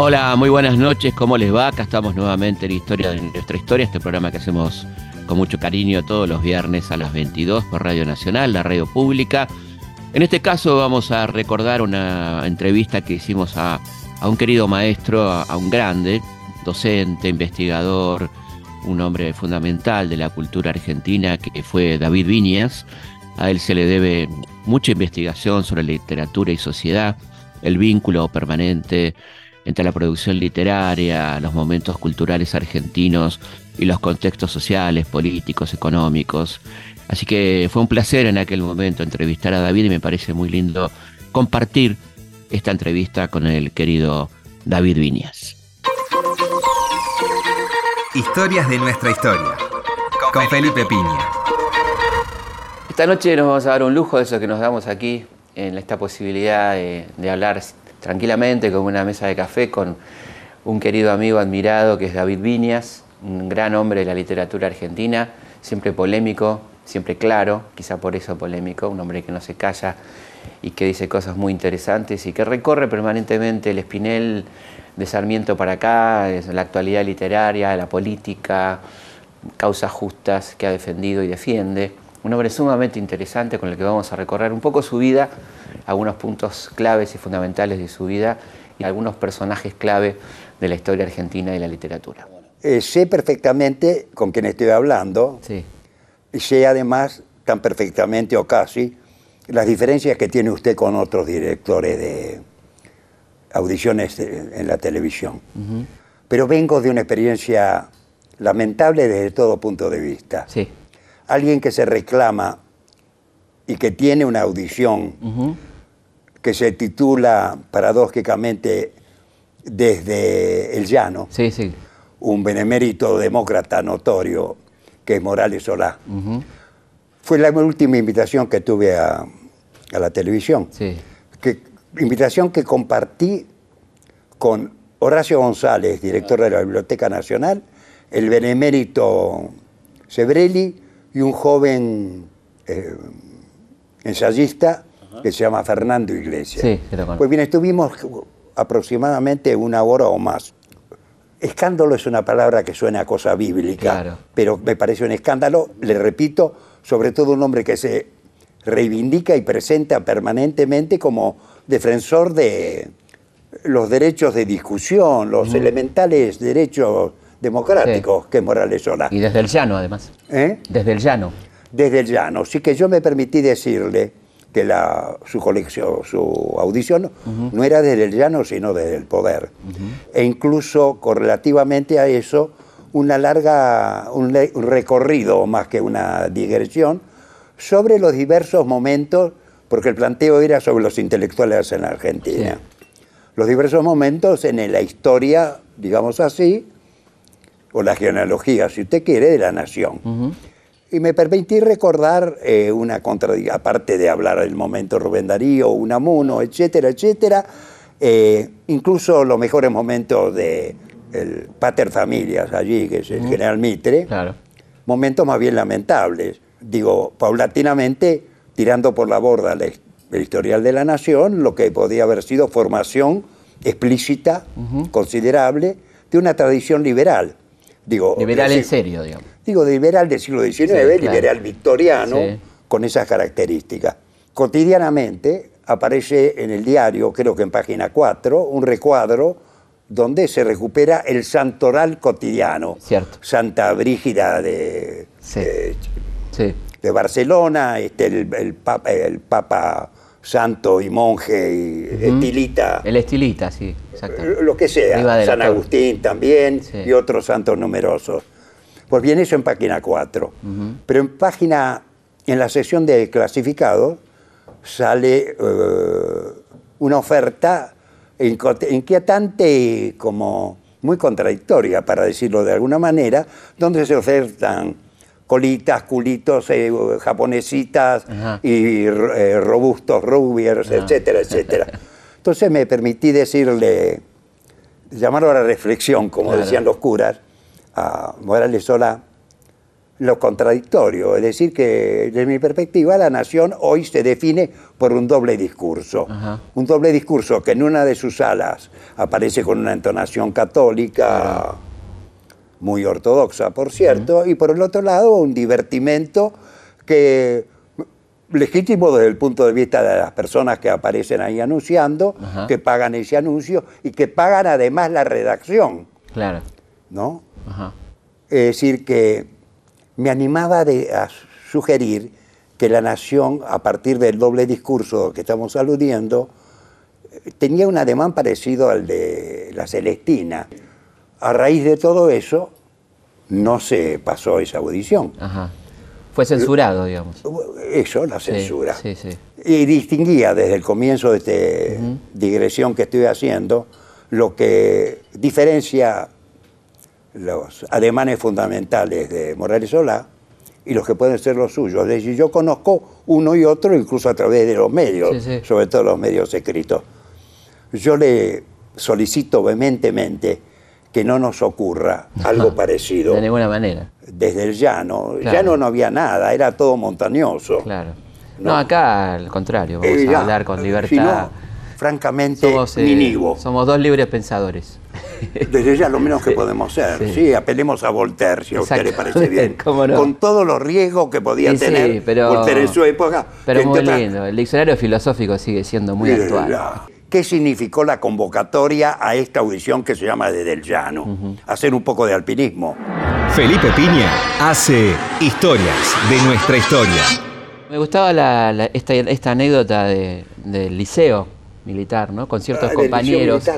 Hola, muy buenas noches, ¿cómo les va? Acá estamos nuevamente en Historia de nuestra historia, este programa que hacemos con mucho cariño todos los viernes a las 22 por Radio Nacional, la radio pública. En este caso vamos a recordar una entrevista que hicimos a, un querido maestro, a, un grande, docente, investigador, un hombre fundamental de la cultura argentina que fue David Viñas. A él se le debe mucha investigación sobre literatura y sociedad, el vínculo permanente entre la producción literaria, los momentos culturales argentinos y los contextos sociales, políticos, económicos. Así que fue un placer en aquel momento entrevistar a David y me parece muy lindo compartir esta entrevista con el querido David Viñas. Historias de nuestra historia con Felipe Piña. Esta noche nos vamos a dar un lujo de eso que nos damos aquí, en esta posibilidad de, de hablar tranquilamente con una mesa de café con un querido amigo admirado que es David Viñas, un gran hombre de la literatura argentina, siempre polémico, siempre claro, quizá por eso polémico, un hombre que no se calla y que dice cosas muy interesantes y que recorre permanentemente el espinel de Sarmiento para acá, la actualidad literaria, la política, causas justas que ha defendido y defiende. Un hombre sumamente interesante con el que vamos a recorrer un poco su vida algunos puntos claves y fundamentales de su vida y algunos personajes clave de la historia argentina y la literatura. Eh, sé perfectamente con quién estoy hablando. Sí. Y sé además tan perfectamente o casi las diferencias que tiene usted con otros directores de audiciones en la televisión. Pero vengo de una experiencia lamentable desde todo punto de vista. Sí. Alguien que se reclama y que tiene una audición que se titula paradójicamente Desde el Llano, sí, sí. un benemérito demócrata notorio que es Morales Solá. Fue la última invitación que tuve a, la televisión. Sí. Que, invitación que compartí con Horacio González, director de la Biblioteca Nacional, el benemérito Sebrelli y un joven eh, ensayista que se llama Fernando Iglesias. Sí, Pues bien, estuvimos aproximadamente una hora o más. Escándalo es una palabra que suena a cosa bíblica, pero me parece un escándalo, le repito, sobre todo un hombre que se reivindica y presenta permanentemente como defensor de los derechos de discusión, los elementales derechos democráticos que Morales Solá. Y desde el llano, además. ¿Eh? Desde el llano. Desde el llano. Sí que yo me permití decirle que la, su colección, su audición no era desde el llano, sino desde el poder. E incluso correlativamente a eso, una larga, un, recorrido más que una digresión sobre los diversos momentos, porque el planteo era sobre los intelectuales en Argentina. Los diversos momentos en la historia, digamos así, o la genealogía, si usted quiere, de la nación. Y me permití recordar eh, una contradicción, aparte de hablar del momento Rubén Darío, Unamuno, etcétera, etcétera, eh, incluso los mejores momentos de el Pater Familias allí, que es el general Mitre, claro. momentos más bien lamentables. Digo, paulatinamente tirando por la borda el, historial de la nación, lo que podía haber sido formación explícita, considerable, de una tradición liberal. Digo, liberal en serio, digamos digo, liberal del siglo XIX, liberal victoriano, con esas características. Cotidianamente aparece en el diario, creo que en página 4, un recuadro donde se recupera el santoral cotidiano. Cierto. Santa Brígida de, de, Barcelona, este, el, papa, el Papa santo y monje y estilita. El estilita, sí, exacto. Lo que sea. San Agustín también y otros santos numerosos. Pues bien, eso en página 4. Pero en página, en la sección de clasificado, sale eh, una oferta inquietante como muy contradictoria, para decirlo de alguna manera, donde se ofertan colitas, culitos, eh, japonesitas y eh, robustos rubiers, etcétera, etcétera. Entonces me permití decirle, llamarlo a la reflexión, como decían los curas, a Morales Sola, lo contradictorio, es decir, que desde mi perspectiva la nación hoy se define por un doble discurso. Un doble discurso que en una de sus alas aparece con una entonación católica, muy ortodoxa, por cierto, y por el otro lado un divertimento que legítimo desde el punto de vista de las personas que aparecen ahí anunciando, que pagan ese anuncio y que pagan además la redacción. Claro. ¿No? Es decir, que me animaba a sugerir que la nación, a partir del doble discurso que estamos aludiendo, tenía un ademán parecido al de la Celestina. A raíz de todo eso, no se pasó esa audición. Fue censurado, digamos. Eso, la censura. Y distinguía desde el comienzo de esta digresión que estoy haciendo lo que diferencia los ademanes fundamentales de Morales Solá y los que pueden ser los suyos. Es decir, yo conozco uno y otro incluso a través de los medios, sobre todo los medios escritos. Yo le solicito vehementemente que no nos ocurra algo parecido. De ninguna manera. Desde el llano. Ya no había nada, era todo montañoso. Claro. No, acá al contrario, vamos a hablar con libertad. francamente, somos, eh, somos dos libres pensadores. Desde ya lo menos que podemos ser. Sí. apelemos a Voltaire, si a usted le parece bien. Con todos los riesgos que podía tener Voltaire en su época. Pero muy lindo. El diccionario filosófico sigue siendo muy actual. ¿Qué significó la convocatoria a esta audición que se llama Desde el Llano? Hacer un poco de alpinismo. Felipe Piña hace historias de nuestra historia. Me gustaba esta, anécdota del liceo militar, ¿no? Con ciertos ah, compañeros.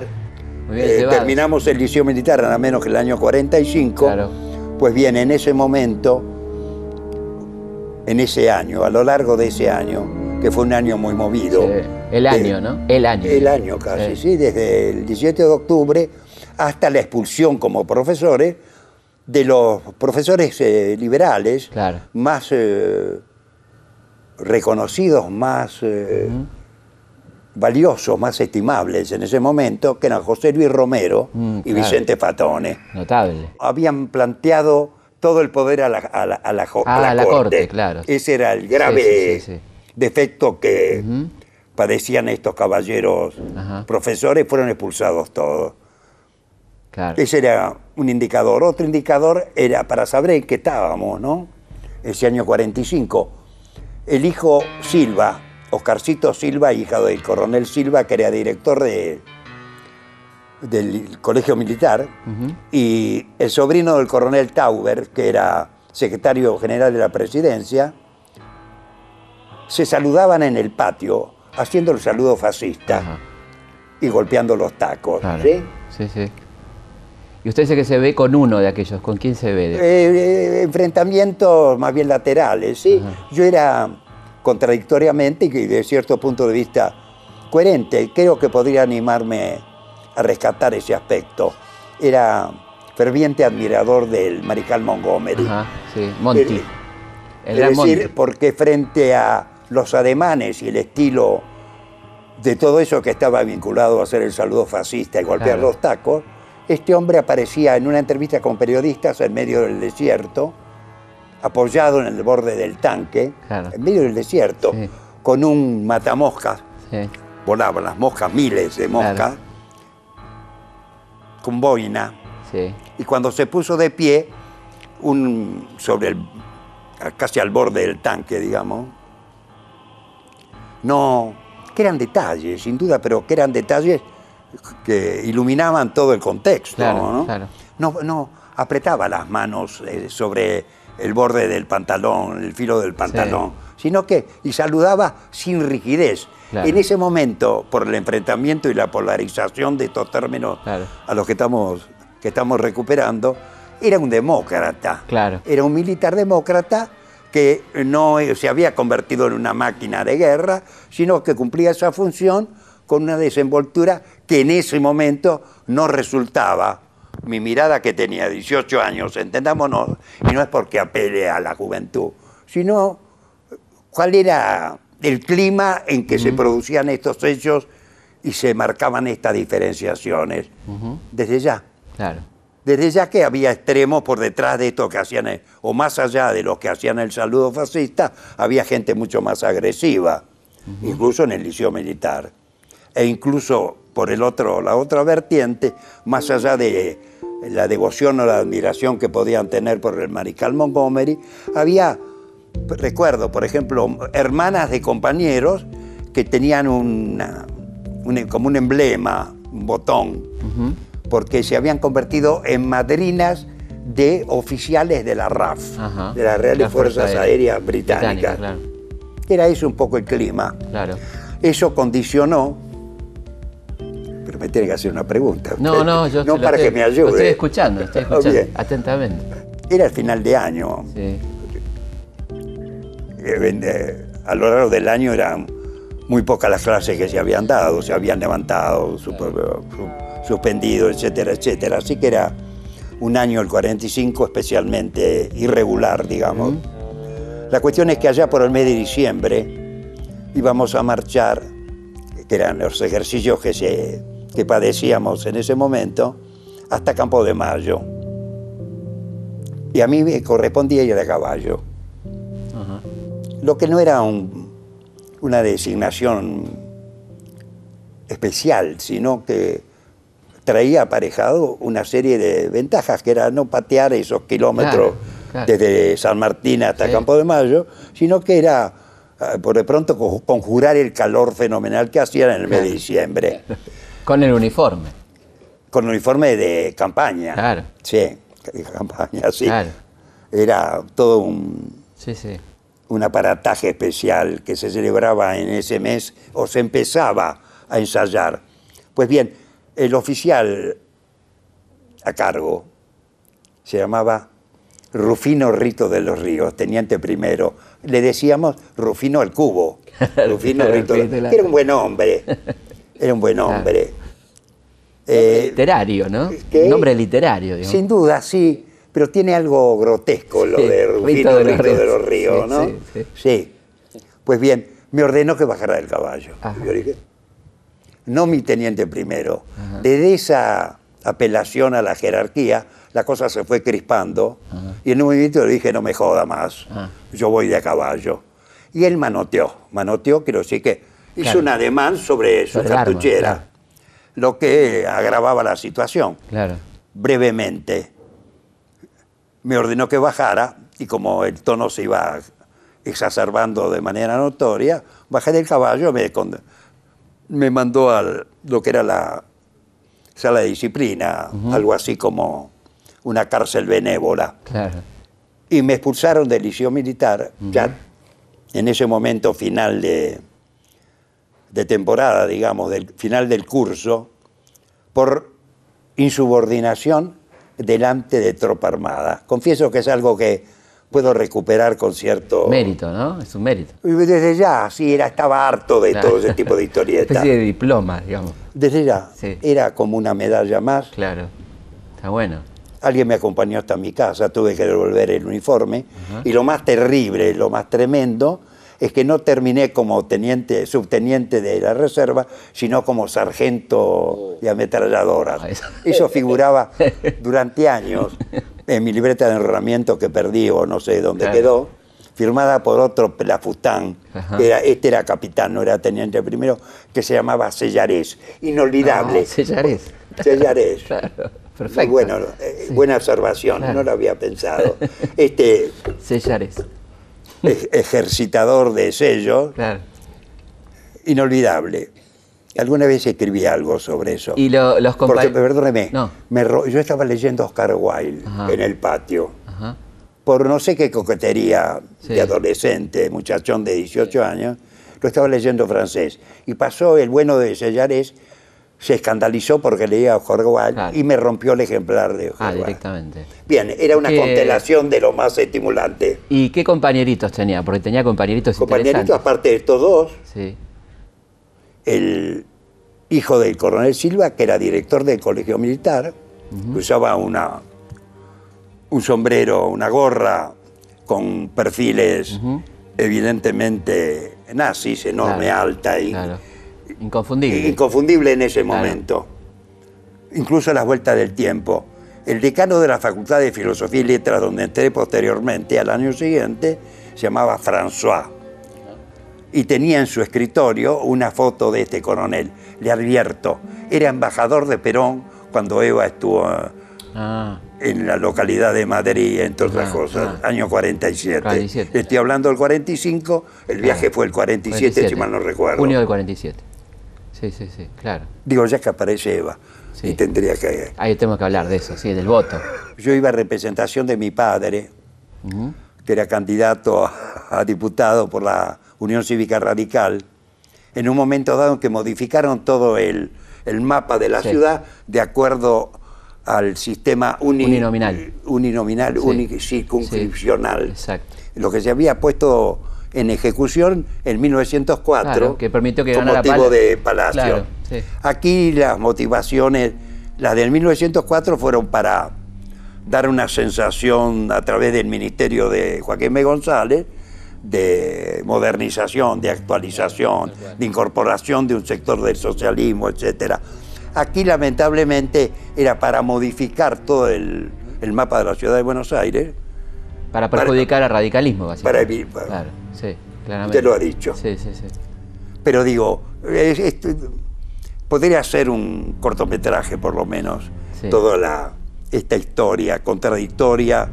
Eh, terminamos el liceo militar nada menos que el año 45. Pues bien, en ese momento, en ese año, a lo largo de ese año, que fue un año muy movido. el año, ¿no? El año. El año casi, sí. desde el 17 de octubre hasta la expulsión como profesores de los profesores eh, liberales más eh, reconocidos, más eh, valiosos, más estimables en ese momento, que eran José Luis Romero mm, y Vicente Fatone. Notable. Habían planteado todo el poder a la, a la, a la, ah, corte. claro. Ese era el grave defecto que padecían estos caballeros profesores, fueron expulsados todos. Ese era un indicador. Otro indicador era para saber en qué estábamos, ¿no? Ese año 45. El hijo Silva, Oscarcito Silva, hijo del coronel Silva, que era director de, del colegio militar, y el sobrino del coronel Tauber, que era secretario general de la presidencia, se saludaban en el patio haciendo el saludo fascista y golpeando los tacos. ¿sí? sí, sí. Y usted dice que se ve con uno de aquellos, ¿con quién se ve? Eh, eh, enfrentamientos más bien laterales, ¿sí? Yo era contradictoriamente y de cierto punto de vista coherente. Creo que podría animarme a rescatar ese aspecto. Era ferviente admirador del Mariscal Montgomery. Ajá, sí, Monty. es decir, porque frente a los ademanes y el estilo de todo eso que estaba vinculado a hacer el saludo fascista y golpear los tacos, este hombre aparecía en una entrevista con periodistas en medio del desierto, apoyado en el borde del tanque, en medio del desierto, con un matamoscas. Volaban las moscas, miles de moscas, con boina. Y cuando se puso de pie, un, sobre el, casi al borde del tanque, digamos, no, que eran detalles, sin duda, pero que eran detalles que iluminaban todo el contexto. ¿no? ¿no? No, apretaba las manos eh, sobre el borde del pantalón, el filo del pantalón, sino que y saludaba sin rigidez. En ese momento, por el enfrentamiento y la polarización de estos términos a los que estamos, que estamos recuperando, era un demócrata. Era un militar demócrata que no se había convertido en una máquina de guerra, sino que cumplía esa función con una desenvoltura que en ese momento no resultaba. Mi mirada que tenía 18 años, entendámonos, y no es porque apele a la juventud, sino cuál era el clima en que se producían estos hechos y se marcaban estas diferenciaciones. Desde ya. Claro. Desde ya que había extremos por detrás de esto que hacían, o más allá de los que hacían el saludo fascista, había gente mucho más agresiva, incluso en el liceo militar. E incluso por el otro, la otra vertiente, más allá de la devoción o la admiración que podían tener por el mariscal Montgomery, había, recuerdo, por ejemplo, hermanas de compañeros que tenían una, como un emblema, un botón, porque se habían convertido en madrinas de oficiales de la RAF, de las Reales Fuerzas Aéreas Británicas. Era eso un poco el clima. Claro. Eso condicionó pero me tiene que hacer una pregunta. No, no, yo no para que me ayude. estoy escuchando, estoy escuchando atentamente. Era el final de año. Sí. Eh, eh, a lo largo del año eran muy pocas las clases que se habían dado, se habían levantado, suspendido, etcétera, etcétera. Así que era un año, el 45, especialmente irregular, digamos. La cuestión es que allá por el mes de diciembre íbamos a marchar, que eran los ejercicios que, se, que padecíamos en ese momento, hasta Campo de Mayo. Y a mí me correspondía ir a caballo. Lo que no era un, una designación especial, sino que traía aparejado una serie de ventajas, que era no patear esos kilómetros desde San Martín hasta Campo de Mayo, sino que era, ah, por de pronto, conjurar el calor fenomenal que hacían en el mes de diciembre. Con el uniforme. Con el uniforme de campaña. Claro. Sí, de campaña, sí. Era todo un... Sí, sí un aparataje especial que se celebraba en ese mes o se empezaba a ensayar. Pues bien, el oficial a cargo se llamaba Rufino Rito de los Ríos, teniente primero. Le decíamos Rufino el Cubo. Rufino Rito. Era un buen hombre. Era un buen hombre. Eh, literario, ¿no? Nombre literario. Digamos. Sin duda, sí pero tiene algo grotesco lo de Rufino de, los Ríos, ¿no? Sí, Pues bien, me ordenó que bajara del caballo. Yo dije, no mi teniente primero. Desde esa apelación a la jerarquía, la cosa se fue crispando y en un momento le dije, no me joda más, yo voy de a caballo. Y él manoteó, manoteó, quiero decir que hizo un ademán sobre su cartuchera, lo que agravaba la situación. Claro. Brevemente me ordenó que bajara y como el tono se iba exacerbando de manera notoria, bajé del caballo, me, me mandó a lo que era la sala de disciplina, algo así como una cárcel benévola. Y me expulsaron del liceo militar, ya en ese momento final de, de temporada, digamos, del final del curso, por insubordinación delante de tropa armada. Confieso que es algo que puedo recuperar con cierto... Mérito, ¿no? Es un mérito. Desde ya, sí, era, estaba harto de todo ese tipo de historietas. especie de diploma, digamos. Desde ya, era como una medalla más. Claro, está bueno. Alguien me acompañó hasta mi casa, tuve que devolver el uniforme. Y lo más terrible, lo más tremendo, es que no terminé como teniente, subteniente de la reserva, sino como sargento de ametralladoras. Eso figuraba durante años en mi libreta de enrolamiento que perdí o no sé dónde quedó, firmada por otro Pelafustán, era, este era capitán, no era teniente primero, que se llamaba Sellarés. Inolvidable. Ah, Sellarés. Sellarés. Perfecto. Bueno, eh, buena observación, no lo había pensado. Este, Sellarés ejercitador de sellos. Inolvidable. Alguna vez escribí algo sobre eso. Y los compañeros. Perdóneme, yo estaba leyendo Oscar Wilde en el patio. Por no sé qué coquetería de adolescente, muchachón de 18 años, lo estaba leyendo francés. Y pasó el bueno de Sellares se escandalizó porque leía a Jorge Wilde y me rompió el ejemplar de Jorge Ah, directamente. Bien, era una constelación de lo más estimulante. ¿Y qué compañeritos tenía? Porque tenía compañeritos Compañeritos, aparte de estos dos. Sí. El hijo del coronel Silva, que era director del colegio militar, usaba una, un sombrero, una gorra con perfiles evidentemente nazis, enorme, alta y... Inconfundible. Inconfundible en ese momento. Incluso a las vueltas del tiempo. El decano de la Facultad de Filosofía y Letras, donde entré posteriormente, al año siguiente, se llamaba François. Y tenía en su escritorio una foto de este coronel. Le advierto, era embajador de Perón cuando Eva estuvo ah. en la localidad de Madrid, entre otras cosas, ah. año 47. Estoy hablando del 45, el viaje fue el 47, si mal no recuerdo. Junio del 47. Sí, sí, sí, claro. Digo, ya que aparece Eva. Y tendría que... Ahí tenemos que hablar de eso, sí, del voto. Yo iba a representación de mi padre, que era candidato a, diputado por la Unión Cívica Radical, en un momento dado en que modificaron todo el, mapa de la ciudad de acuerdo al sistema uninominal, uninominal circunscripcional. exacto. Lo que se había puesto en ejecución en 1904 que permitió que con motivo de Palacio. Aquí las motivaciones, las del 1904 fueron para dar una sensación a través del ministerio de Joaquín B. González de modernización, de actualización, de incorporación de un sector del socialismo, etc. Aquí lamentablemente era para modificar todo el, mapa de la ciudad de Buenos Aires. Para perjudicar al radicalismo, básicamente. Para, claro, sí, claramente. Usted lo ha dicho. Sí, sí, sí. Pero digo, podría ser un cortometraje por lo menos, toda la, esta historia contradictoria.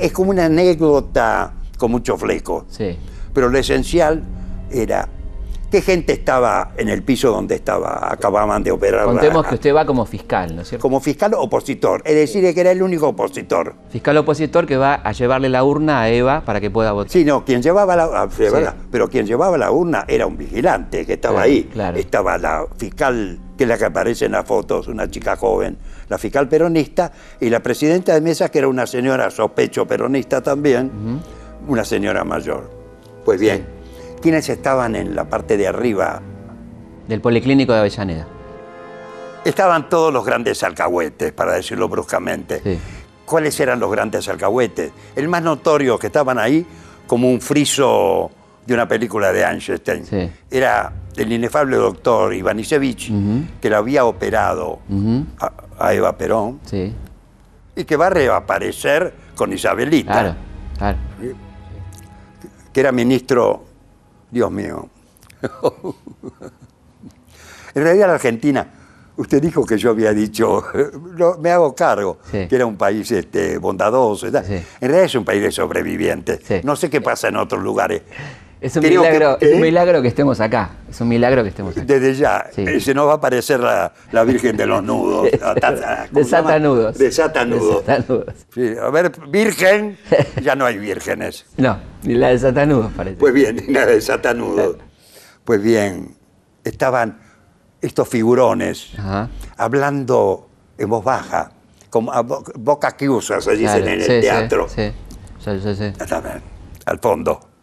es como una anécdota con mucho fleco. Sí. Pero lo esencial era ¿Qué gente estaba en el piso donde estaba, acababan de operar? Contemos que usted va como fiscal, ¿no es cierto? Como fiscal opositor, es decir, que era el único opositor. Fiscal opositor que va a llevarle la urna a Eva para que pueda votar. Sí, no, quien llevaba la, pero quien llevaba la urna era un vigilante que estaba ahí. Estaba la fiscal, que es la que aparece en las fotos, una chica joven, la fiscal peronista, y la presidenta de mesa, que era una señora sospecho peronista también, una señora mayor. Pues bien ¿Quiénes estaban en la parte de arriba? Del Policlínico de Avellaneda. Estaban todos los grandes alcahuetes, para decirlo bruscamente. ¿Cuáles eran los grandes alcahuetes? El más notorio que estaban ahí, como un friso de una película de Einstein, era el inefable doctor Ivanisevich, que lo había operado a, Eva Perón, y que va a reaparecer con Isabelita, claro, claro. Que era ministro Dios mío. en realidad la Argentina, usted dijo que yo había dicho, me hago cargo, que era un país este, bondadoso. En realidad es un país de sobrevivientes. No sé qué pasa en otros lugares. Es un, milagro, que, un milagro que estemos acá. Es un milagro que estemos acá. Desde ya. Eh, se nos va a aparecer la, Virgen de los Nudos. de Satanudos. De Satanudos. a ver, Virgen, ya no hay vírgenes. No, ni la de Satanudos parece. Pues bien, ni la de Satanudos. Pues bien, estaban estos figurones hablando en voz baja, como boca que usas, se dicen en el teatro. Sí, sí, sí. Al fondo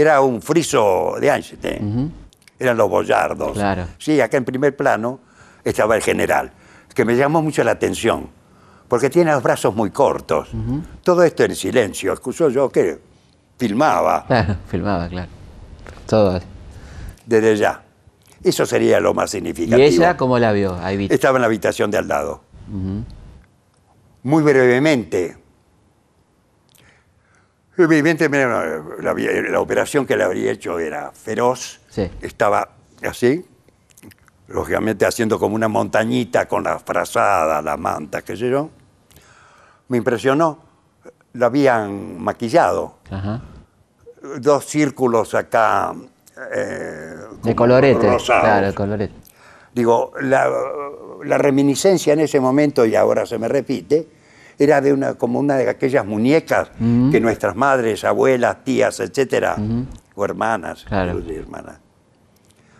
era un friso de Einstein. Eran los boyardos. Sí, acá en primer plano estaba el general, que me llamó mucho la atención, porque tiene los brazos muy cortos. Todo esto en silencio. Excusó yo que filmaba. Claro, filmaba, claro. Todo. Desde ya. Eso sería lo más significativo. ¿Y ella cómo la vio? Estaba en la habitación de al lado. Muy brevemente, Evidentemente la, la, operación que le habría hecho era feroz, estaba así, lógicamente haciendo como una montañita con la frazada, la manta, qué sé yo. Me impresionó, la habían maquillado. Dos círculos acá. Eh, de colorete, claro, colorete. Digo, la, la reminiscencia en ese momento, y ahora se me repite, era de una, como una de aquellas muñecas que nuestras madres, abuelas, tías, etcétera, o hermanas, hermanas,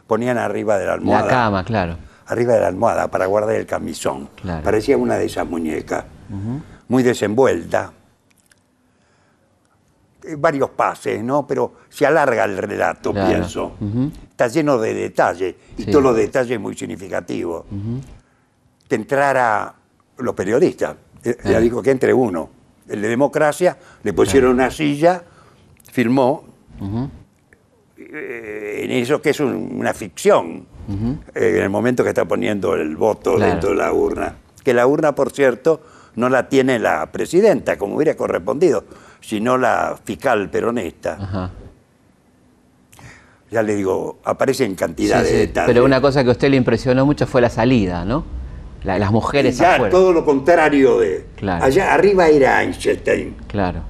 ponían arriba de la almohada. La cama, claro. Arriba de la almohada para guardar el camisón. Parecía una de esas muñecas, muy desenvuelta. Eh, varios pases, ¿no? Pero se alarga el relato, pienso. Está lleno de detalles, y todos los detalles muy significativos. Que entrara los periodistas, ya dijo que entre uno. El de democracia, le pusieron una silla, firmó, eh, en eso que es una ficción, eh, en el momento que está poniendo el voto dentro de la urna, que la urna, por cierto, no la tiene la presidenta, como hubiera correspondido, sino la fiscal peronista. Ya le digo, aparece en cantidad de detalles. Pero una cosa que a usted le impresionó mucho fue la salida, ¿no? Las mujeres ya, todo lo contrario de... Allá arriba era Einstein. Claro.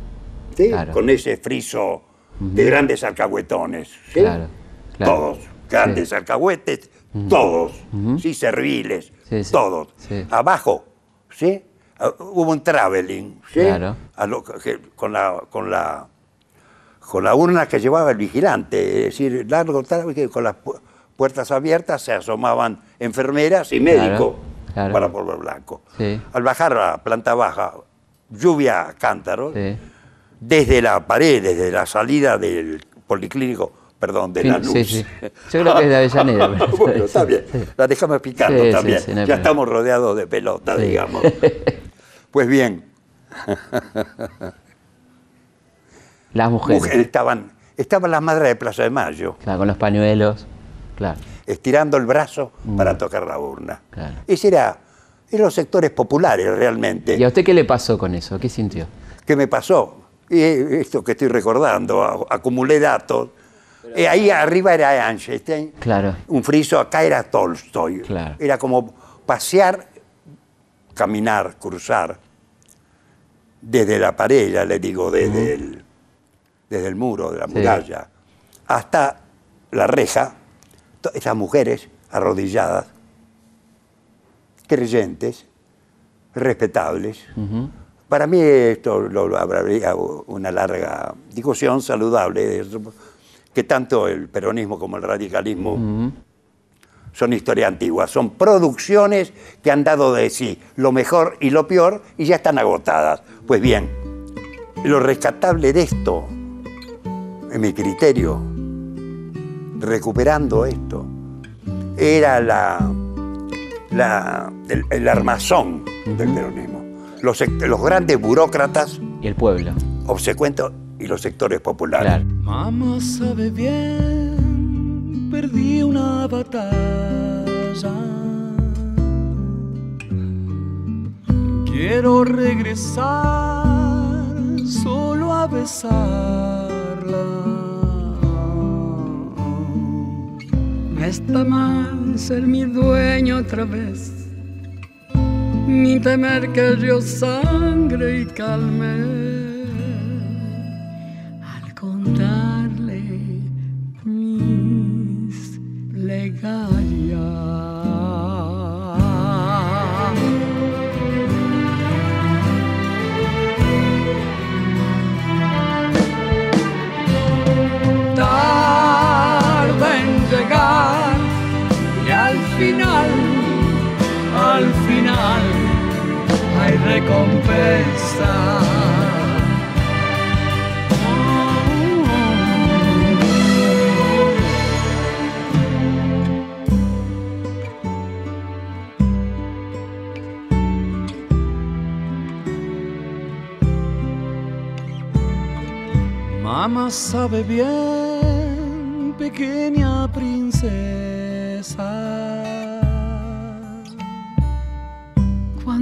¿sí? Con ese friso de grandes alcahuetones. Claro, Todos, grandes alcahuetes, todos, sí, serviles, todos. Abajo, ¿sí? Ah, hubo un traveling, ¿sí? con, la, con, la, con la urna que llevaba el vigilante, es decir, largo traveling, con las puertas abiertas se asomaban enfermeras y médicos para polvo blanco. Al bajar a la planta baja, lluvia cántaro, desde la pared, desde la salida del policlínico, perdón, de la luz. Sí, sí. Yo creo que es de Avellaneda. bueno, está bien. La dejamos picando también. ya estamos rodeados de pelota, digamos. pues bien. Las mujeres. mujeres. estaban, estaban las madres de Plaza de Mayo. Claro, con los pañuelos. Claro. Estirando el brazo para mm. tocar la urna. Claro. Ese era, eran los sectores populares realmente. ¿Y a usted qué le pasó con eso? ¿Qué sintió? ¿Qué me pasó? Y esto que estoy recordando, acumulé datos. y ahí arriba era Einstein, claro. un friso, acá era Tolstoy. Era como pasear, caminar, cruzar, desde la pared, ya le digo, desde, el, desde el muro de la muralla, hasta la reja, esas mujeres arrodilladas, creyentes, respetables, para mí esto lo, habría una larga discusión saludable, que tanto el peronismo como el radicalismo son historia antigua, son producciones que han dado de sí lo mejor y lo peor y ya están agotadas. Pues bien, lo rescatable de esto, en mi criterio, recuperando esto, era la, el, armazón del peronismo los, los grandes burócratas. Y el pueblo. Obsecuentos y los sectores populares. Mamá sabe bien, perdí una batalla. Quiero regresar solo a besarla. Está mal ser mi dueño otra vez ni temer que yo sangre y calme al contarle mis plegarias. Recompensa. Mamá sabe bien, pequeña princesa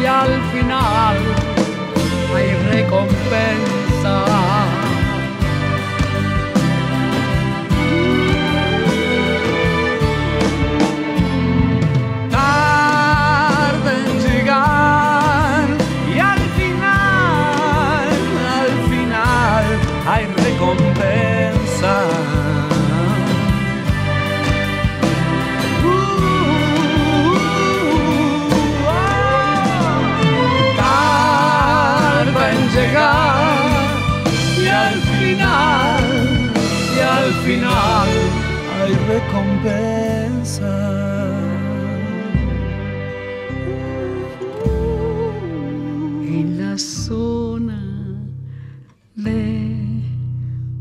y al final hay recompensa. Recompensa. En la zona de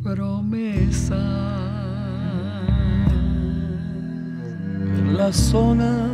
promesa. En la zona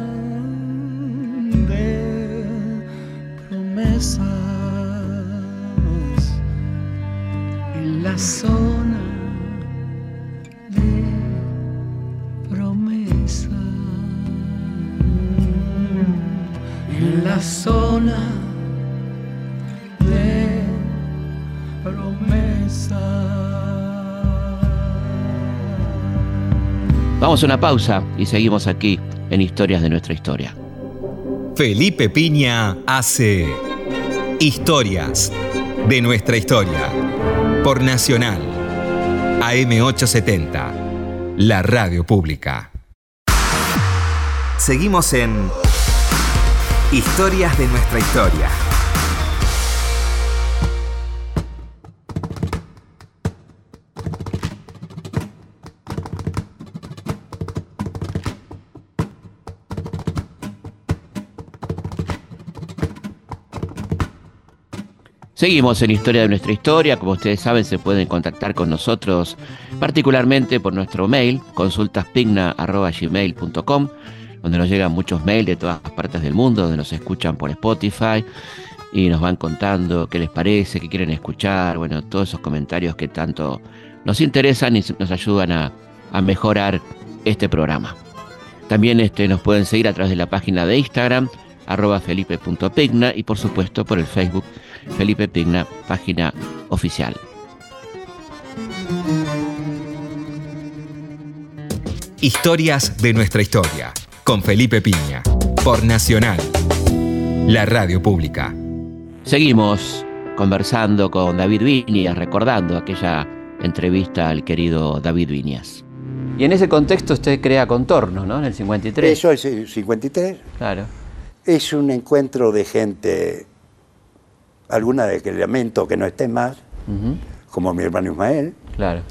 Una pausa y seguimos aquí en Historias de nuestra historia. Felipe Piña hace Historias de nuestra historia por Nacional AM870, la radio pública. Seguimos en Historias de nuestra historia. Seguimos en Historia de nuestra historia. Como ustedes saben, se pueden contactar con nosotros particularmente por nuestro mail, consultaspigna.gmail.com, donde nos llegan muchos mails de todas partes del mundo, donde nos escuchan por Spotify y nos van contando qué les parece, qué quieren escuchar, bueno, todos esos comentarios que tanto nos interesan y nos ayudan a, mejorar este programa. También este, nos pueden seguir a través de la página de Instagram, arroba felipe.pigna y por supuesto por el Facebook Felipe Pigna, página oficial. Historias de nuestra historia con Felipe Piña por Nacional, la radio pública. Seguimos conversando con David Viñas, recordando aquella entrevista al querido David Viñas. Y en ese contexto usted crea Contorno, ¿no? En el 53. Eso es el 53. Claro. Es un encuentro de gente, alguna de que lamento que no esté más, como mi hermano Ismael, Claro.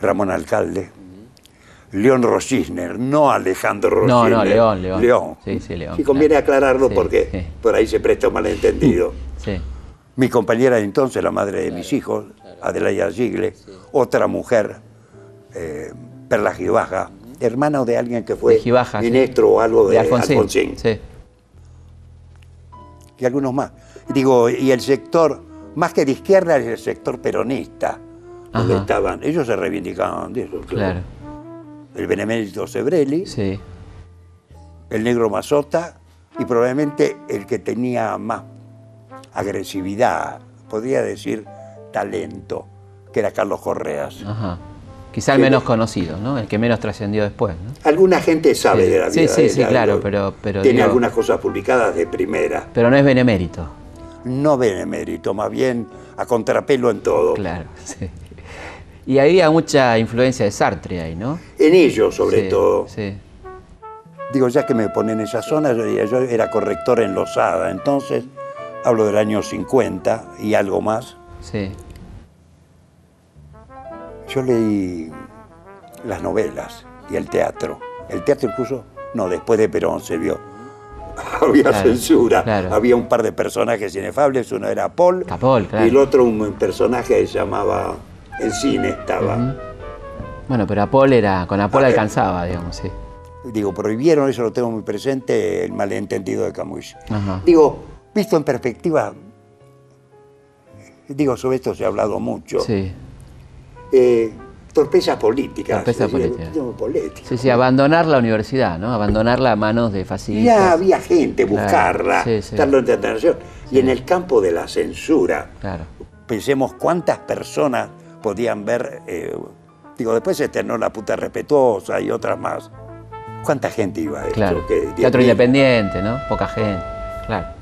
Ramón Alcalde, León Rosisner, no Alejandro No, Rosisner. no, León, León. León. Sí, sí, León, Sí, conviene claro. aclararlo Sí, porque sí. por ahí se presta un malentendido. Sí. Mi compañera de entonces, la madre de mis hijos, Adelaida Gigle, otra mujer, eh, Perla Gibaja, hermana de alguien que fue Gibaja, ministro o algo de, De Alfonsín. Alfonsín, Sí. Y algunos más. Digo, y el sector, más que de izquierda, es el sector peronista, donde estaban, ellos se reivindicaban de eso. Claro. El benemérito Sebrelli, Sí. el negro Mazota y probablemente el que tenía más agresividad, podría decir talento, que era Carlos Correas. Ajá. Quizá el Sí. menos conocido, ¿no? El que menos trascendió después, ¿no? Alguna gente sabe Sí. de la Sí, vida sí, de sí, él, claro, pero- pero Tiene digo- algunas cosas publicadas de primera. Pero no es benemérito. No benemérito, más bien a contrapelo en todo. Claro, sí. Y había mucha influencia de Sartre ahí, ¿no? En ellos, sobre Sí, todo. Sí. Digo, ya que me ponen en esa zona, yo, yo era corrector en Losada, entonces hablo del año 50 y algo más. Sí. Yo leí las novelas y el teatro. El teatro incluso, no, después de Perón se vio. Había Claro, censura, claro. había un par de personajes inefables, uno era Paul, A Paul, claro. y el otro un personaje que se llamaba, en cine estaba. Bueno, pero Apol era, con Apol Ah, eh. alcanzaba, digamos, sí. Digo, prohibieron, eso lo tengo muy presente, el malentendido de Camus. Ajá. Digo, visto en perspectiva, digo, sobre esto se ha hablado mucho. Sí. Eh, torpezas políticas. Torpeza es decir, política. Sí, sí, abandonar la universidad, ¿no? Abandonarla a manos de Ya fascistas. había gente, Claro, buscarla, sí, sí. internación. Y en el campo de la censura, Claro. pensemos cuántas personas podían ver, eh, digo, después se estrenó La puta respetuosa y otras más. ¿Cuánta gente iba a esto? Claro. Teatro mil. independiente, ¿no? Poca gente. Claro.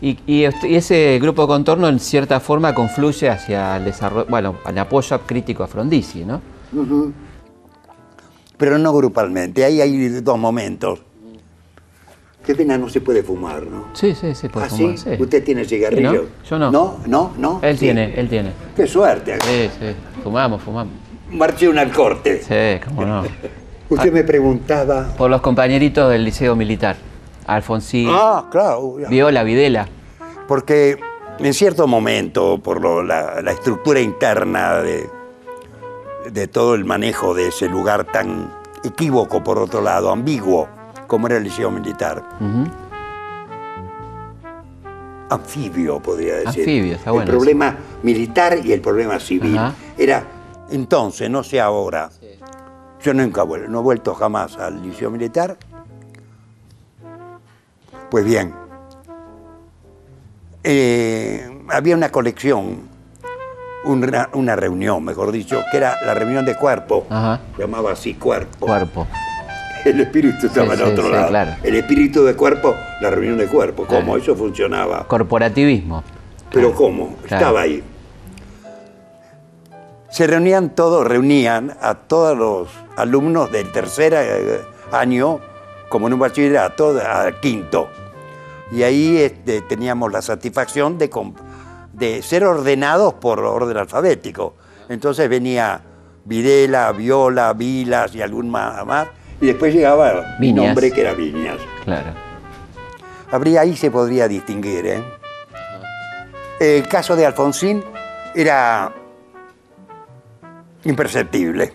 Y, y ese grupo de contorno, en cierta forma, confluye hacia el desarrollo, bueno, al apoyo crítico a Frondizi, ¿no? Pero no grupalmente, ahí hay dos momentos. Qué pena no se puede fumar, ¿no? Sí, sí, sí, por ¿Ah, fumar, sí? sí. ¿Usted tiene cigarrillo? ¿No? Yo no. ¿No? ¿No? ¿No? Él Sí. tiene, él tiene. Qué suerte. Sí, sí. Fumamos, fumamos. marché un al corte. Sí, cómo no. Usted me preguntaba. Por los compañeritos del Liceo Militar. Alfonsín. Ah, claro. Viola, Videla. Porque en cierto momento, por lo- la, la estructura interna de, de todo el manejo de ese lugar tan equívoco, por otro lado, ambiguo, como era el Liceo Militar, anfibio, podría decir. Anfibio, está El bueno problema militar y el problema civil. Ajá. Era entonces, no sé ahora. Yo nunca vuel- no he vuelto jamás al liceo militar. Pues bien, eh, había una colección, una, una reunión, mejor dicho, que era la reunión de cuerpo. Ajá. Llamaba así cuerpo. Cuerpo. El espíritu estaba Sí, en otro sí, lado. claro. El espíritu de cuerpo, la reunión de cuerpo. ¿Cómo? Claro. Eso funcionaba. Corporativismo. Pero Claro. ¿cómo? Estaba ahí. Se reunían todos, reunían a todos los alumnos del tercer eh, año, como en un bachillerato, al quinto. Y ahí este, teníamos la satisfacción de, ser ordenados por orden alfabético. Entonces venía Videla, Viola, Vilas y algún más. Y después llegaba mi Viñas. nombre, que era Viñas. Claro. Habría ahí se podría distinguir. ¿eh? El caso de Alfonsín era imperceptible,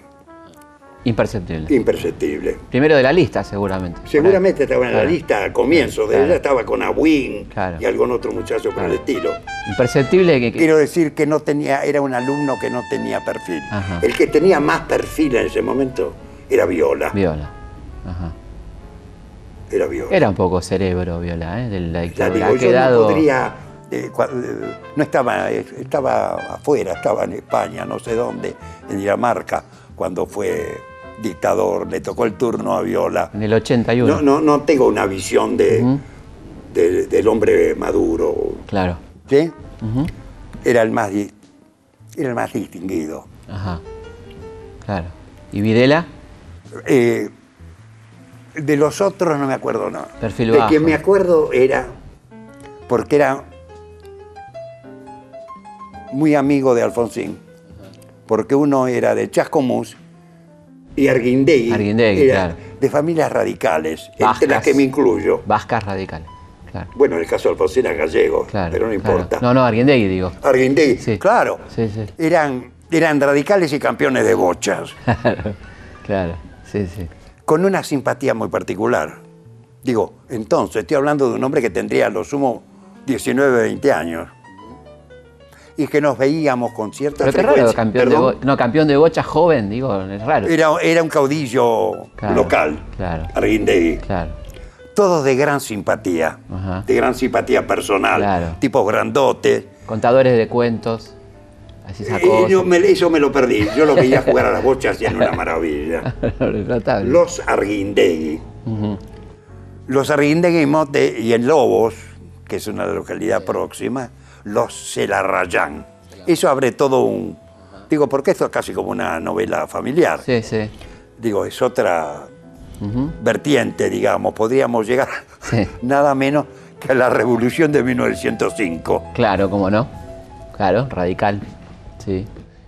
Imperceptible. imperceptible. Primero de la lista, seguramente. Seguramente estaba en la lista al comienzo, de Claro. ella estaba con Abuin Claro. y algún otro muchacho por el estilo. Imperceptible que. que- Quiero decir que no tenía, era un alumno que no tenía perfil. Ajá. El que tenía más perfil en ese momento era Viola. Viola. Ajá. Era Viola. Era un poco cerebro, Viola, ¿eh? De la dictadura. digo, ha yo quedado. no podría, eh, no estaba, eh, estaba afuera, estaba en España, no sé dónde, en Dinamarca, cuando fue dictador, le tocó el turno a Viola. En el 81. No, no, no tengo una visión de, del hombre maduro, Claro. ¿sí? Era el más, era el más distinguido. Ajá. Claro. ¿Y Videla? Eh, de los otros no me acuerdo nada. Perfil de quien me acuerdo era, porque era muy amigo de Alfonsín, porque uno era de Chascomús y Arguindegui, Arguindegui, claro. de familias radicales, entre Vascas. las que me incluyo. Vascas radical. Claro. Bueno, en el caso de Alfonsín era gallego, Claro. pero no importa. No, no, Arguindegui, digo. Arguindegui, Sí. claro, Sí, sí. eran, eran radicales y campeones de bochas. Claro. Claro. Sí, sí. con una simpatía muy particular. Digo, entonces, estoy hablando de un hombre que tendría a lo sumo 19, 20 años. Y que nos veíamos con cierta Pero qué raro, frecuencia. campeón Perdón, no, campeón de bocha joven, digo, es raro. era, era un caudillo Claro, local, claro. Arguindegui. Claro. Todos de gran simpatía, Ajá. de gran simpatía personal, Claro. tipos grandotes. Contadores de cuentos. Así Eh, sacó. yo me- eso me lo perdí. Yo lo veía jugar a las bochas y era una maravilla. Los Arguindegui. Los Arguindegui Mote y en Lobos, que es una localidad próxima, los Celarrayán. Eso abre todo un... Digo, porque esto es casi como una novela familiar. Sí, sí. Digo, es otra vertiente, digamos. Podríamos llegar Sí. nada menos que a la revolución de 1905. Claro, cómo no. Claro, radical. Sí.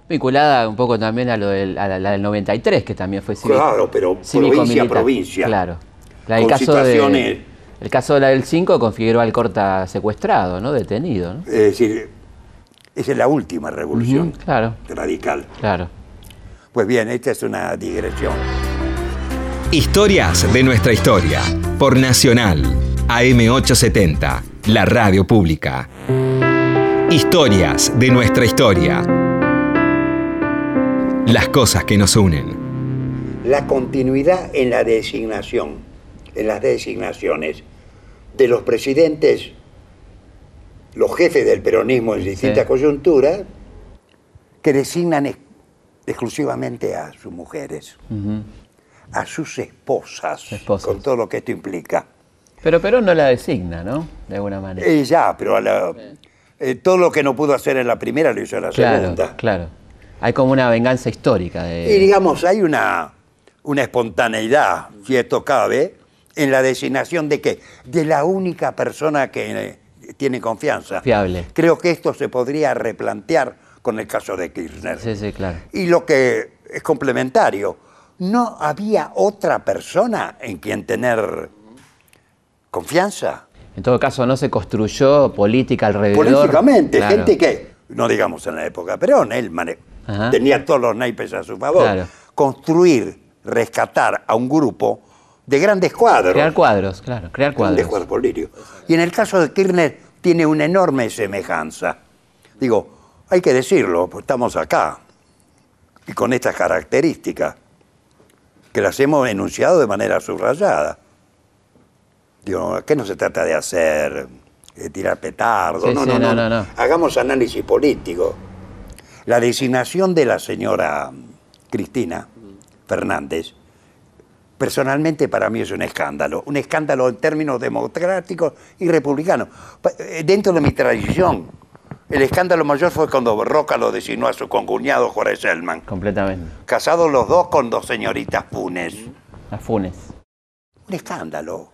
Vinculada un poco también a lo del, a la, del 93, que también fue cívico. Claro, pero provincia a provincia. Claro. La del Con caso situaciones- de, el caso de la del 5 con Figueroa Alcorta secuestrado, ¿no? Detenido, ¿no? Es decir, esa es la última revolución Claro, radical. claro. Pues bien, esta es una digresión. Historias de nuestra historia. Por Nacional. AM870. La radio pública. Historias de nuestra historia. Las cosas que nos unen. la continuidad en la designación, en las designaciones de los presidentes, los jefes del peronismo en distintas Sí. coyunturas, que designan ex- exclusivamente a sus mujeres, a sus esposas, Esposas. con todo lo que esto implica. Pero Perón no la designa, ¿no? De alguna manera. Eh, ya, pero a la- eh, todo lo que no pudo hacer en la primera lo hizo en la claro, segunda. claro. Hay como una venganza histórica de. Y digamos, hay una, una espontaneidad, si esto cabe, en la designación de que de la única persona que eh, tiene confianza. Fiable. Creo que esto se podría replantear con el caso de Kirchner. Sí, sí, claro. Y lo que es complementario. No había otra persona en quien tener confianza. En todo caso, no se construyó política alrededor. Políticamente, gente que, no digamos en la época Perón, él tenía todos los naipes a su favor. Construir, rescatar a un grupo de grandes cuadros. Crear cuadros, claro, crear cuadros. De cuadros políticos. Y en el caso de Kirchner tiene una enorme semejanza. Digo, hay que decirlo, pues estamos acá y con estas características que las hemos enunciado de manera subrayada. Digo, ¿qué no se trata de hacer? De tirar petardos. no, no, no, no, Hagamos análisis político. La designación de la señora Cristina Fernández, personalmente para mí es un escándalo. Un escándalo en términos democráticos y republicanos. Eh, dentro de mi tradición, el escándalo mayor fue cuando Roca lo designó a su concuñado Jorge Selman. Completamente. Casados los dos con dos señoritas Funes. Las Funes. Un escándalo.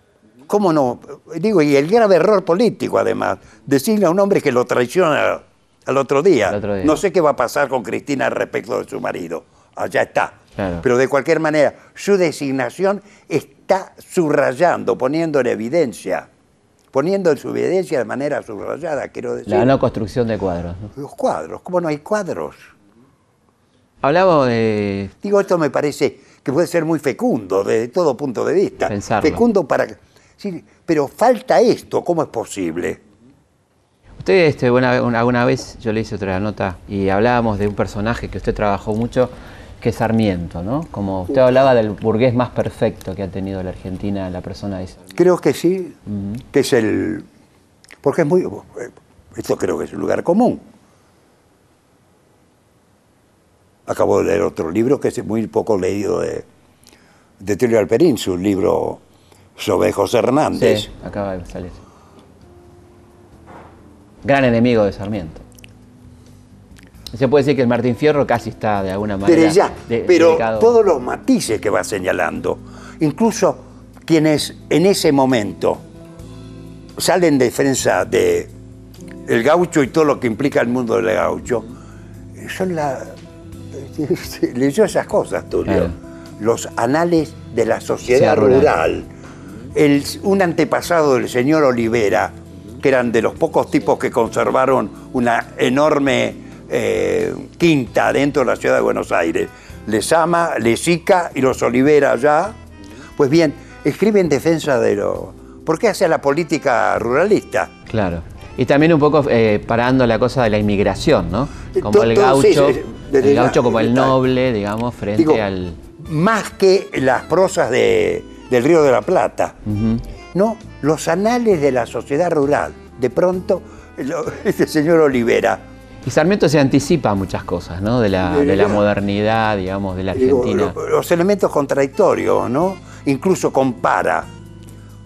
¿Cómo no? Digo, y el grave error político, además. Decirle a un hombre que lo traiciona al otro día. No sé qué va a pasar con Cristina respecto de su marido. Allá está. Pero de cualquier manera, su designación está subrayando, poniendo en evidencia poniendo en su evidencia de manera subrayada, quiero decir. La no construcción de cuadros. Los cuadros, ¿cómo no hay cuadros? Hablamos de... Digo, esto me parece que puede ser muy fecundo desde todo punto de vista. Pensarlo. Fecundo para... Sí, pero falta esto, ¿cómo es posible? Usted, este, alguna vez, yo le hice otra nota y hablábamos de un personaje que usted trabajó mucho, que Sarmiento, ¿no? Como usted hablaba del burgués más perfecto que ha tenido la Argentina, la persona esa. Creo que sí, que es el... Porque es muy... Esto creo que es un lugar común. Acabo de leer otro libro que es muy poco leído de, de Tulio Alperín, su libro sobre José Hernández. Sí, acaba de salir. Gran enemigo de Sarmiento. Se puede decir que el Martín Fierro casi está de alguna manera. Pero ya, pero todos los matices que va señalando, incluso quienes en ese momento salen de defensa de el gaucho y todo lo que implica el mundo del gaucho, son la. leyó esas cosas, Tulio. Los anales de la sociedad rural. El, un antepasado del señor Olivera, que eran de los pocos tipos que conservaron una enorme eh, quinta dentro de la ciudad de Buenos Aires. Les ama, les Ica y los Olivera allá. Pues bien, escribe en defensa de lo... ¿Por qué hace la política ruralista? Claro. Y también un poco eh, parando la cosa de la inmigración, ¿no? Como el gaucho, el gaucho como el noble, digamos, frente al... Más que las prosas de, del Río de la Plata, ¿no? Los anales de la sociedad rural. De pronto, este señor Olivera y Sarmiento se anticipa a muchas cosas, ¿no? De la, de la modernidad, digamos, de la Argentina. los elementos contradictorios, ¿no? Incluso compara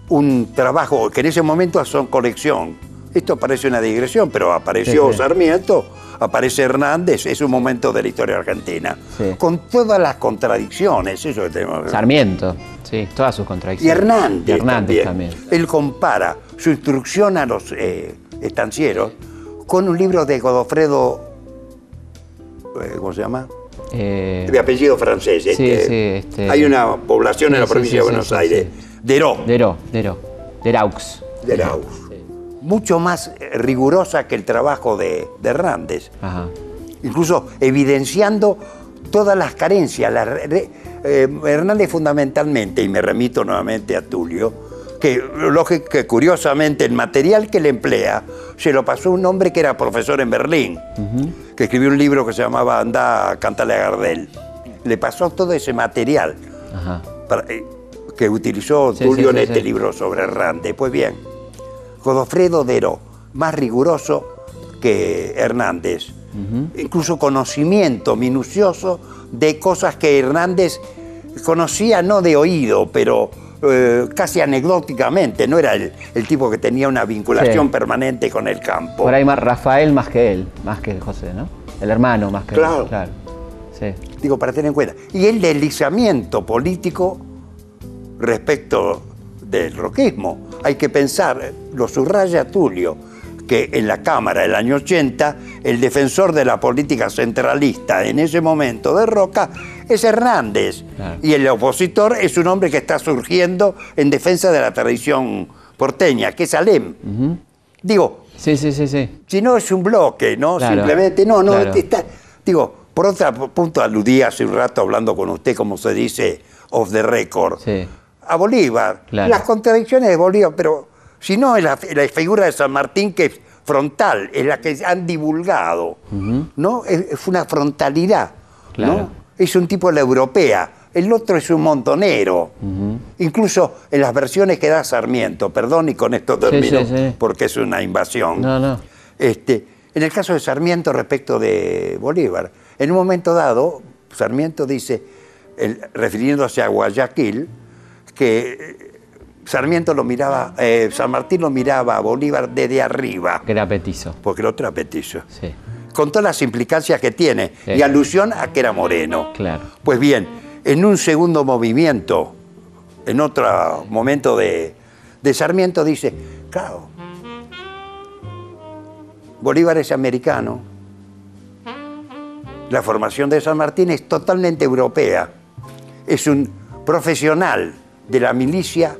un trabajo que en ese momento son colección. Esto parece una digresión, pero apareció Sarmiento, aparece Hernández, es un momento de la historia argentina. Con todas las contradicciones, eso que tenemos. Sarmiento, sí, todas sus contradicciones. Y Hernández, Hernández también. Él compara su instrucción a los eh, estancieros con un libro de Godofredo, eh, ¿cómo se llama? Eh, de apellido francés. Este, este, hay una población en la provincia de Buenos Aires. Deró. Deró, Deró. Deraux. Deraux. Mucho más rigurosa que el trabajo de, Hernández. Incluso evidenciando todas las carencias. Eh, Hernández fundamentalmente, y me remito nuevamente a Tulio, que, curiosamente el material que le emplea se lo pasó un hombre que era profesor en Berlín, que escribió un libro que se llamaba Anda, cántale a Gardel. Le pasó todo ese material eh, que utilizó Tulio en este libro sobre Hernández. Pues bien, Godofredo Dero, más riguroso que Hernández, incluso conocimiento minucioso de cosas que Hernández conocía no de oído, pero eh, casi anecdóticamente, no era el, tipo que tenía una vinculación permanente con el campo. Por ahí más Rafael más que él, más que José, ¿no? El hermano más que claro. él. Claro. Sí. Digo, para tener en cuenta. Y el deslizamiento político respecto del roquismo. Hay que pensar, lo subraya Tulio, que en la Cámara del año 80, el defensor de la política centralista en ese momento de Roca es Hernández. Y el opositor es un hombre que está surgiendo en defensa de la tradición porteña, que es Alem. Digo, sí, sí, sí, sí. si no es un bloque, ¿no? Simplemente, no, no, está, digo, por otro punto aludí hace un rato hablando con usted, como se dice, off the record, a Bolívar. Las contradicciones de Bolívar, pero si no es la, figura de San Martín que es frontal, es la que han divulgado, ¿no? Es, una frontalidad, ¿no? Es un tipo de la europea. El otro es un montonero. Incluso en las versiones que da Sarmiento, perdón, y con esto termino, porque es una invasión. No, no. Este, en el caso de Sarmiento respecto de Bolívar, en un momento dado, Sarmiento dice, refiriéndose a Guayaquil, que eh, Sarmiento lo miraba, eh, San Martín lo miraba a Bolívar desde arriba. Que era petizo. Porque el otro era petizo. Sí. Con todas las implicancias que tiene y alusión a que era moreno. Claro. Pues bien, en un segundo movimiento, en otro momento de, de Sarmiento, dice, claro, Bolívar es americano, la formación de San Martín es totalmente europea. Es un profesional de la milicia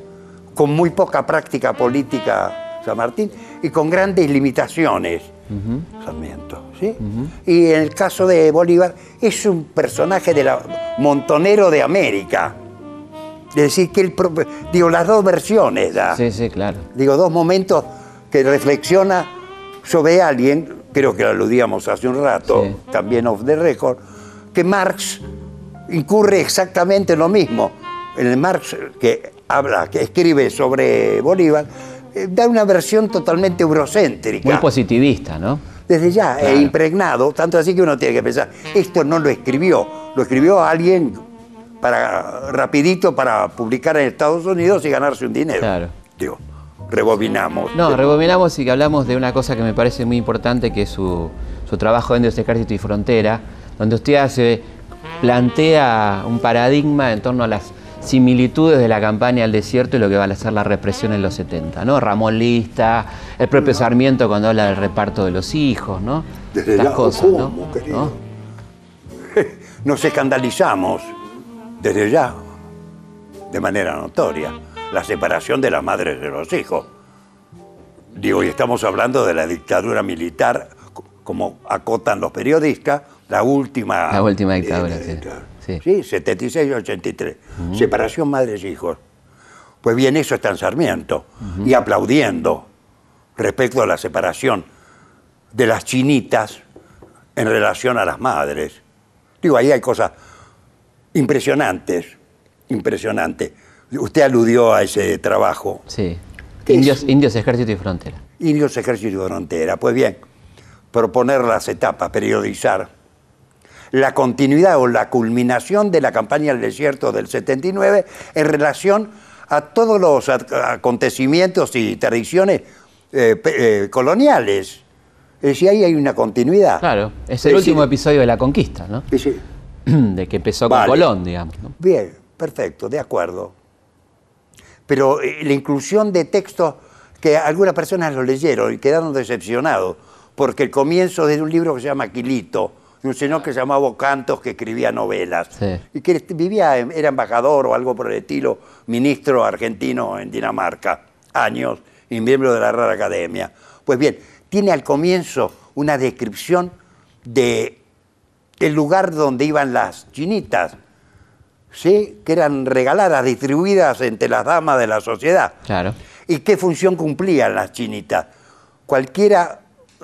con muy poca práctica política San Martín y con grandes limitaciones Sarmiento. ¿sí? Y en el caso de Bolívar es un personaje de la montonero de América. Es decir, que el, digo, las dos versiones da. Sí, sí, claro. Digo, dos momentos que reflexiona sobre alguien creo que lo aludíamos hace un rato, también off the record, que Marx incurre exactamente lo mismo. En el Marx que habla, que escribe sobre Bolívar, eh, da una versión totalmente eurocéntrica. Muy positivista, ¿no? Desde ya, e impregnado, tanto así que uno tiene que pensar, esto no lo escribió, lo escribió alguien para rapidito para publicar en Estados Unidos y ganarse un dinero. Claro. Digo, rebobinamos. No, rebobinamos y que hablamos de una cosa que me parece muy importante, que es su, trabajo dentro de Ejército y Frontera, donde usted hace, plantea un paradigma en torno a las similitudes de la campaña al desierto y lo que va a ser la represión en los 70, ¿no? Ramón Lista, el propio Sarmiento cuando habla del reparto de los hijos, ¿no? Desde Estas cosas, ¿no? Nos escandalizamos desde ya, de manera notoria la separación de las madres de los hijos. Digo, y estamos hablando de la dictadura militar, como acotan los periodistas, la última... La última dictadura, sí. Sí. 76 y 83. Separación madres-hijos. Pues bien, eso está en Sarmiento. Y aplaudiendo respecto a la separación de las chinitas en relación a las madres. Digo, ahí hay cosas impresionantes, impresionantes. Usted aludió a ese trabajo. Sí. Indios, Indios, Ejército y Frontera. Indios, Ejército y Frontera. Pues bien, proponer las etapas, periodizar la continuidad o la culminación de la campaña del desierto del 79 en relación a todos los acontecimientos y tradiciones eh, eh, coloniales. Es decir, ahí hay una continuidad. Claro, es el último episodio de la conquista, ¿no? De que empezó con Colón, digamos. Bien, perfecto, de acuerdo pero eh, la inclusión de textos que algunas personas lo leyeron y quedaron decepcionados, porque el comienzo de un libro que se llama Quilito, un señor que se llamaba Cantos, que escribía novelas, y que vivía, era embajador o algo por el estilo, ministro argentino en Dinamarca, años, y miembro de la Rara Academia. Pues bien, tiene al comienzo una descripción de el lugar donde iban las chinitas, ¿sí? que eran regaladas, distribuidas entre las damas de la sociedad. Claro. ¿Y qué función cumplían las chinitas? Cualquiera,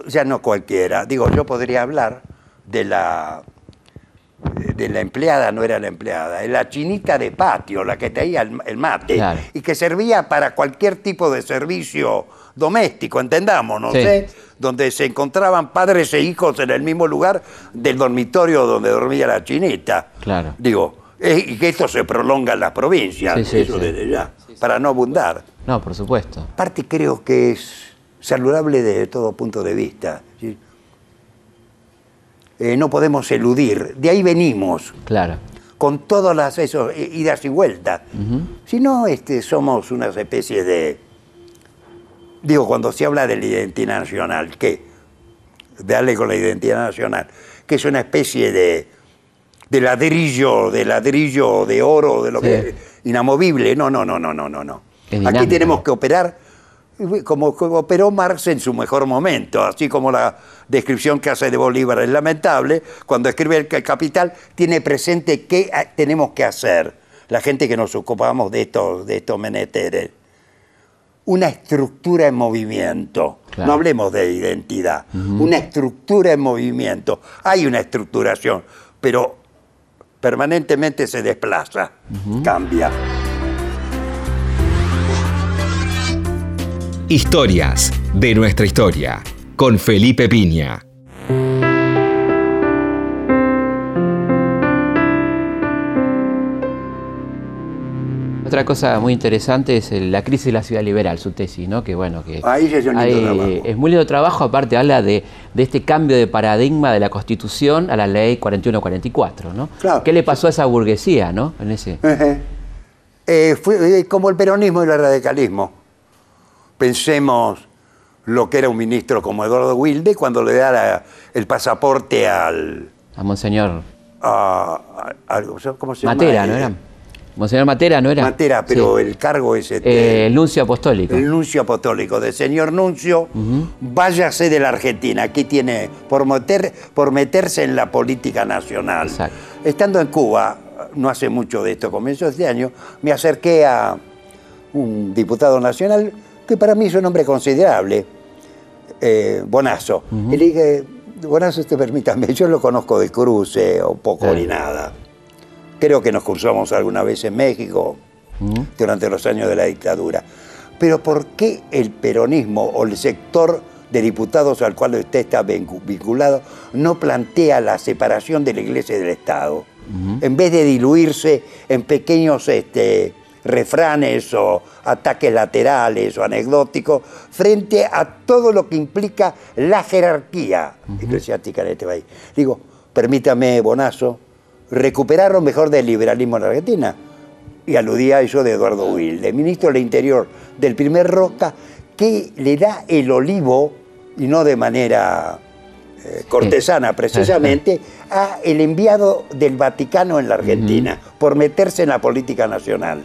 ya no cualquiera, digo, yo podría hablar de la, de la empleada, no era la empleada, la chinita de patio, la que traía el, mate, y que servía para cualquier tipo de servicio doméstico, entendamos, ¿no sé? Donde se encontraban padres e hijos en el mismo lugar del dormitorio donde dormía la chinita. Claro. Digo, y que esto se prolonga en las provincias, eso desde ya, para no abundar. No, por supuesto. Aparte creo que es saludable desde todo punto de vista. Eh, no podemos eludir, de ahí venimos. Claro. Con todas las esos, idas y vueltas. Si no, este, somos unas especies de digo, cuando se habla de la identidad nacional, ¿qué? Darle con la identidad nacional, que es una especie de, de ladrillo, de ladrillo de oro, de lo que inamovible. No, no, no, no, no, no, no. Aquí tenemos que operar como, operó Marx en su mejor momento, así como la descripción que hace de Bolívar es lamentable, cuando escribe el, el Capital tiene presente qué tenemos que hacer, la gente que nos ocupamos de estos, de estos menesteres. Una estructura en movimiento, no hablemos de identidad, una estructura en movimiento. Hay una estructuración, pero permanentemente se desplaza, cambia. Historias de nuestra historia con Felipe Piña. Otra cosa muy interesante es la crisis de la ciudad liberal, su tesis, ¿no? Que bueno, que Ahí es, es muy lindo trabajo, aparte habla de, este cambio de paradigma de la Constitución a la ley 4144, ¿no? ¿Qué le pasó a esa burguesía, ¿no? En ese... Eh, fue eh, como el peronismo y el radicalismo Pensemos lo que era un ministro como Eduardo Wilde cuando le da el pasaporte al... A Monseñor... A, ¿Cómo se Matera, ¿no era? Monseñor Matera, ¿no era? Matera, pero el cargo es este, el nuncio apostólico. El nuncio apostólico, de señor nuncio, váyase de la Argentina. Aquí tiene, por, meter, por meterse en la política nacional. Exacto. Estando en Cuba, no hace mucho de esto, comenzó este año, me acerqué a un diputado nacional que para mí es un hombre considerable, eh, Bonazo. Y le dije, Bonazo, te permítame, yo lo conozco de cruce o poco ni nada. Creo que nos cruzamos alguna vez en México durante los años de la dictadura. Pero ¿por qué el peronismo o el sector de diputados al cual usted está vinculado no plantea la separación de la Iglesia y del Estado? En vez de diluirse en pequeños este, refranes o ataques laterales o anecdóticos frente a todo lo que implica la jerarquía eclesiástica en este país. Digo, permítame, Bonazo, recuperar lo mejor del liberalismo en la Argentina. Y aludía a eso de Eduardo Wilde, ministro del Interior del primer Roca, que le da el olivo, y no de manera eh, cortesana precisamente, a el enviado del Vaticano en la Argentina, por meterse en la política nacional.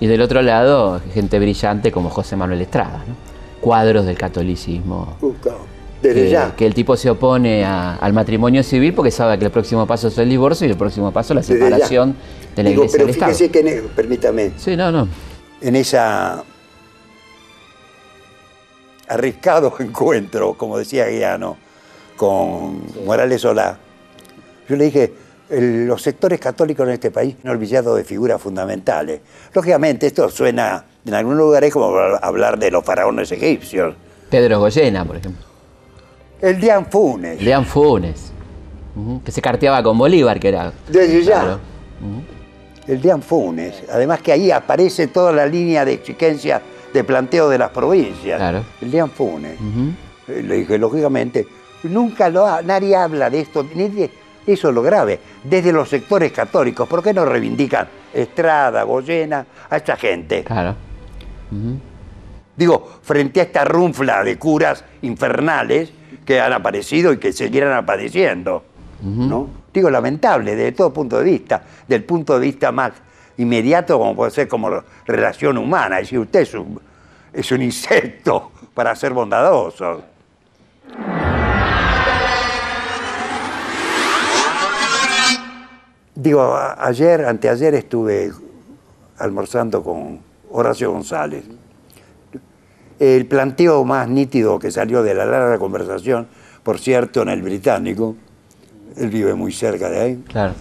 Y del otro lado, gente brillante como José Manuel Estrada, cuadros del catolicismo. Desde que, ya. que el tipo se opone al matrimonio civil porque sabe que el próximo paso es el divorcio y el próximo paso es la separación de la iglesia del Estado. Que permítame. Sí, no, no. En esa arriesgado encuentro, como decía Guiano, con Morales Solá, yo le dije, los sectores católicos en este país han olvidado de figuras fundamentales. Lógicamente, esto suena en algunos lugares como hablar de los faraones egipcios. Pedro Goyena, por ejemplo. El Dian Funes. Dian Funes, que se carteaba con Bolívar, que era... Desde ya. El Dian Funes. Además que ahí aparece toda la línea de exigencia de planteo de las provincias. Claro. El Dian Funes. Eh, le dije, lógicamente, nunca lo, nadie habla de esto, ni de, eso es lo grave. Desde los sectores católicos, ¿por qué no reivindican Estrada, Goyena, a esta gente? Claro. Digo, frente a esta runfla de curas infernales que han aparecido y que seguirán apareciendo. ¿no? Digo, lamentable desde todo punto de vista, del punto de vista más inmediato como puede ser como relación humana. Es decir, usted es un, es un insecto para ser bondadoso. Digo, ayer, anteayer estuve almorzando con Horacio González. El planteo más nítido que salió de la larga conversación, por cierto, en el británico, él vive muy cerca de ahí. Claro.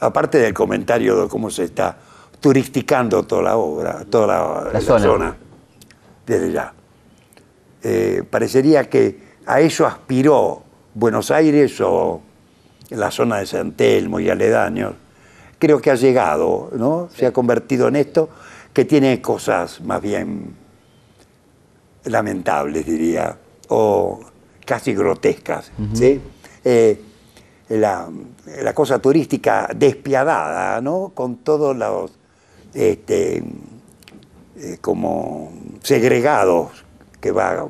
Aparte del comentario de cómo se está turisticando toda la obra, toda la, zona. desde ya. Eh, parecería que a eso aspiró Buenos Aires o en la zona de San Telmo y aledaños, creo que ha llegado, ¿no? Se ha convertido en esto que tiene cosas más bien lamentables, diría, o casi grotescas, ¿sí? Eh, la, cosa turística despiadada, ¿no? Con todos los este, eh, como segregados que va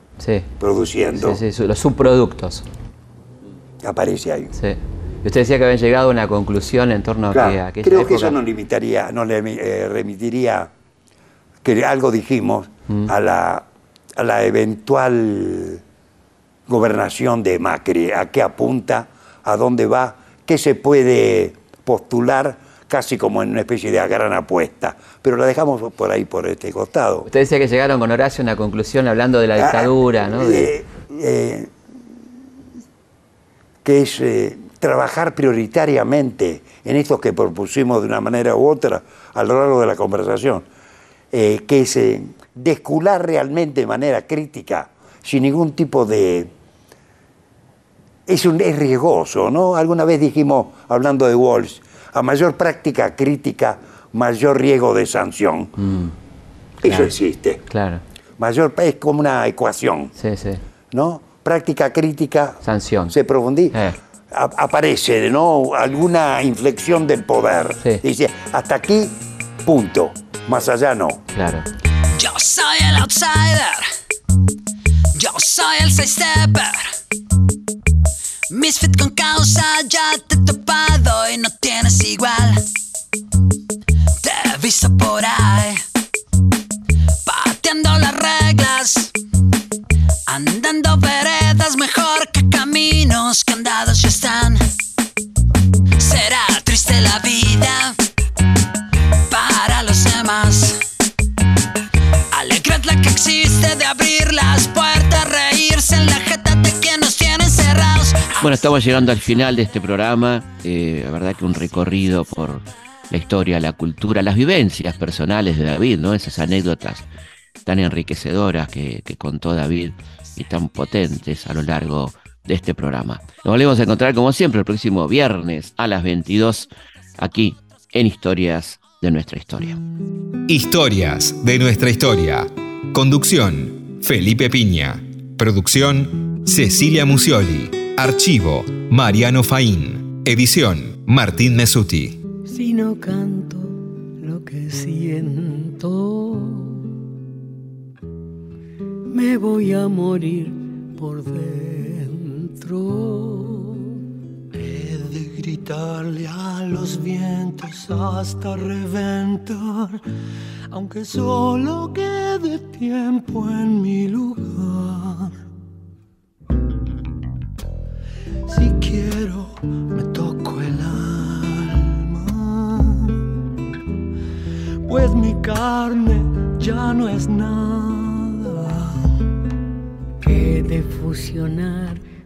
produciendo. Sí, sí, los subproductos. Aparece ahí. Sí. Usted decía que habían llegado a una conclusión en torno a que Creo que eso nos limitaría, nos le, eh, remitiría, que algo dijimos, mm. a, la, a la eventual gobernación de Macri, a qué apunta, a dónde va, qué se puede postular casi como en una especie de gran apuesta. Pero la dejamos por ahí, por este costado. Usted decía que llegaron con Horacio a una conclusión hablando de la ah, dictadura, ¿no? Eh, eh, que es eh, trabajar prioritariamente en esto que propusimos de una manera u otra a lo largo de la conversación, que es descular realmente de manera crítica, sin ningún tipo de... Es, un, es riesgoso, ¿no? Alguna vez dijimos, hablando de Walsh, a mayor práctica crítica, mayor riesgo de sanción. Mm, Eso existe. Claro. Mayor, es como una ecuación. Sí, sí. ¿No? Práctica crítica. Sanción. Se profundiza. Eh. Aparece, ¿no? Alguna inflexión del poder. Dice, hasta aquí, punto. Más allá no. Claro. Yo soy el outsider. Yo soy el seis stepper. Misfit con causa, ya te he topado y no tienes igual. Te he visto por ahí, pateando las reglas, andando veredas mejor caminos que andados ya están. Será triste la vida para los demás. Alegre es la que existe de abrir las puertas, reírse en la jeta de quien nos tiene cerrados. Bueno, estamos llegando al final de este programa. Eh, la verdad que un recorrido por la historia, la cultura, las vivencias personales de David, ¿no? Esas anécdotas tan enriquecedoras que, contó David y tan potentes a lo largo de este programa. Nos volvemos a encontrar como siempre el próximo viernes a las 22 aquí en Historias de nuestra historia. Historias de nuestra historia. Conducción, Felipe Piña. Producción, Cecilia Musioli. Archivo, Mariano Faín. Edición, Martín Mesuti. Si no canto lo que siento, me voy a morir por dentro. He de gritarle a los vientos hasta reventar, aunque solo quede tiempo en mi lugar Si quiero, me toco el alma, pues mi carne ya no es nada. He de fusionar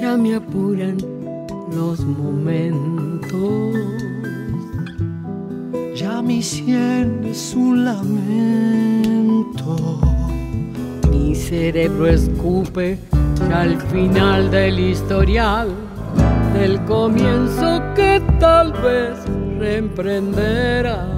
Ya me apuran los momentos, ya mi sien es un lamento mi cerebro escupe al final del historial, del comienzo que tal vez reemprenderá.